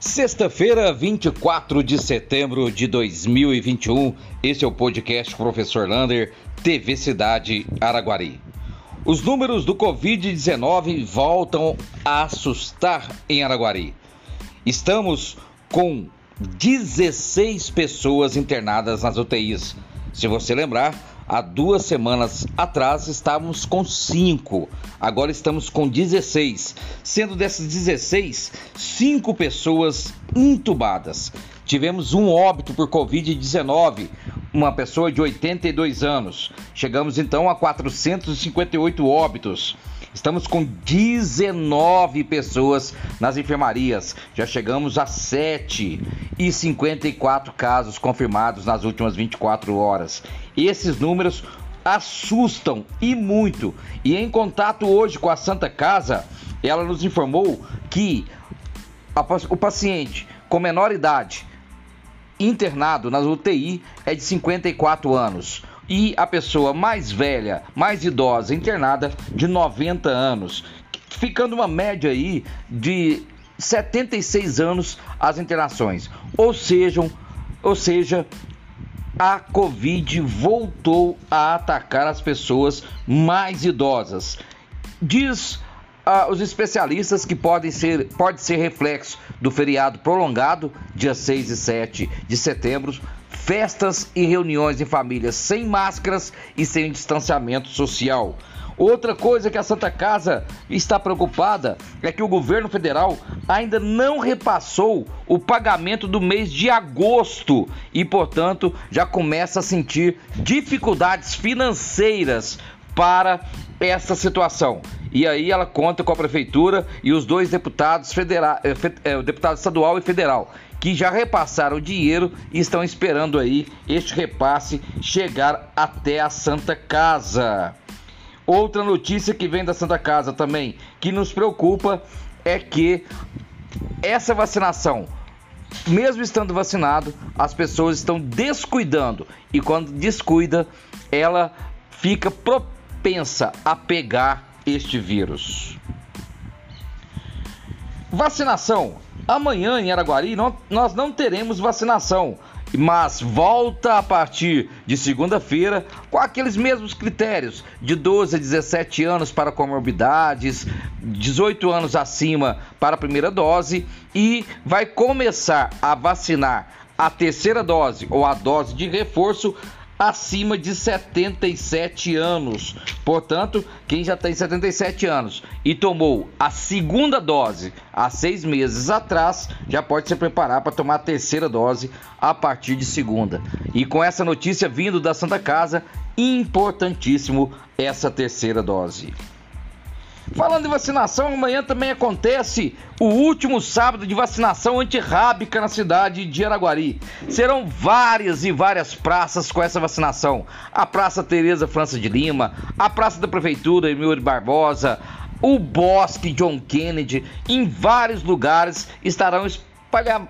Sexta-feira, 24 de setembro de 2021, esse é o podcast Professor Lander, TV Cidade Araguari. Os números do Covid-19 voltam a assustar em Araguari. Estamos com 16 pessoas internadas nas UTIs. Se você lembrar, Há duas semanas atrás estávamos com 5, agora estamos com 16, sendo dessas 16, 5 pessoas intubadas. Tivemos um óbito por Covid-19, uma pessoa de 82 anos. Chegamos então a 458 óbitos. Estamos com 19 pessoas nas enfermarias. Já chegamos a 7 e 54 casos confirmados nas últimas 24 horas. Esses números assustam e muito. E em contato hoje com a Santa Casa, ela nos informou que a, o paciente com menor idade internado na UTI é de 54 anos e a pessoa mais velha, mais idosa, internada de 90 anos, ficando uma média aí de 76 anos as internações. Ou seja, ou seja, a Covid voltou a atacar as pessoas mais idosas. Diz ah, os especialistas que podem ser, pode ser reflexo do feriado prolongado, dia 6 e 7 de setembro, festas e reuniões em famílias sem máscaras e sem distanciamento social. Outra coisa que a Santa Casa está preocupada é que o governo federal ainda não repassou o pagamento do mês de agosto e, portanto, já começa a sentir dificuldades financeiras para essa situação. E aí ela conta com a prefeitura e os dois deputados federal, eh, eh, deputado estadual e federal, que já repassaram o dinheiro e estão esperando aí este repasse chegar até a Santa Casa. Outra notícia que vem da Santa Casa também, que nos preocupa, é que essa vacinação, mesmo estando vacinado, as pessoas estão descuidando e quando descuida, ela fica propensa a pegar este vírus. Vacinação Amanhã em Araguari não, nós não teremos vacinação, mas volta a partir de segunda-feira com aqueles mesmos critérios de 12 a 17 anos para comorbidades, 18 anos acima para a primeira dose e vai começar a vacinar a terceira dose ou a dose de reforço acima de 77 anos. Portanto, quem já tem 77 anos e tomou a segunda dose há seis meses atrás, já pode se preparar para tomar a terceira dose a partir de segunda. E com essa notícia vindo da Santa Casa, importantíssimo essa terceira dose. Falando em vacinação, amanhã também acontece o último sábado de vacinação antirrábica na cidade de Araguari. Serão várias e várias praças com essa vacinação. A Praça Tereza França de Lima, a Praça da Prefeitura Emílio Barbosa, o Bosque John Kennedy, em vários lugares estarão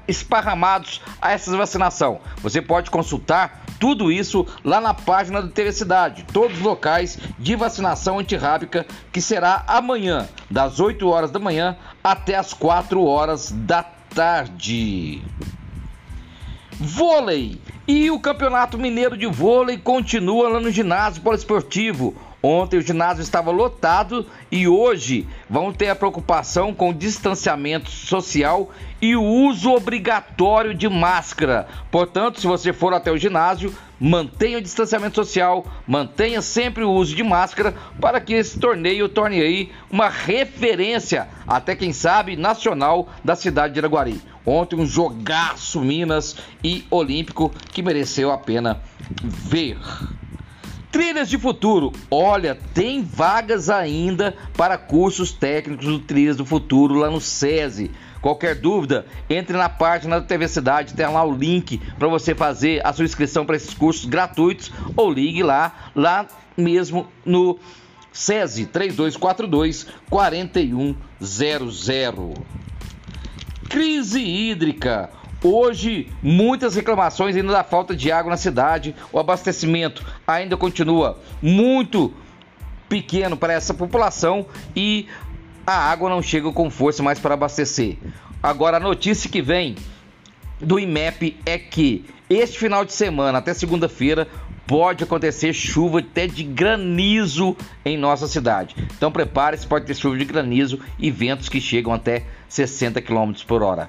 esparramados a essa vacinação. Você pode consultar tudo isso lá na página do TV Cidade, todos os locais de vacinação antirrábica que será amanhã, das 8 horas da manhã até as 4 horas da tarde. Vôlei! E o Campeonato Mineiro de Vôlei continua lá no ginásio poliesportivo. Ontem o ginásio estava lotado e hoje vão ter a preocupação com o distanciamento social e o uso obrigatório de máscara. Portanto, se você for até o ginásio, mantenha o distanciamento social, mantenha sempre o uso de máscara para que esse torneio torne aí uma referência, até quem sabe, nacional da cidade de Iraguari. Ontem um jogaço Minas e Olímpico que mereceu a pena ver. Trilhas de Futuro. Olha, tem vagas ainda para cursos técnicos do Trilhas do Futuro lá no SESI. Qualquer dúvida, entre na página da TV Cidade, tem lá o link para você fazer a sua inscrição para esses cursos gratuitos ou ligue lá, lá mesmo no SESI 3242 4100. Crise hídrica. Hoje, muitas reclamações ainda da falta de água na cidade. O abastecimento ainda continua muito pequeno para essa população e a água não chega com força mais para abastecer. Agora a notícia que vem do IMEP é que este final de semana, até segunda-feira, pode acontecer chuva até de granizo em nossa cidade. Então prepare-se, pode ter chuva de granizo e ventos que chegam até 60 km por hora.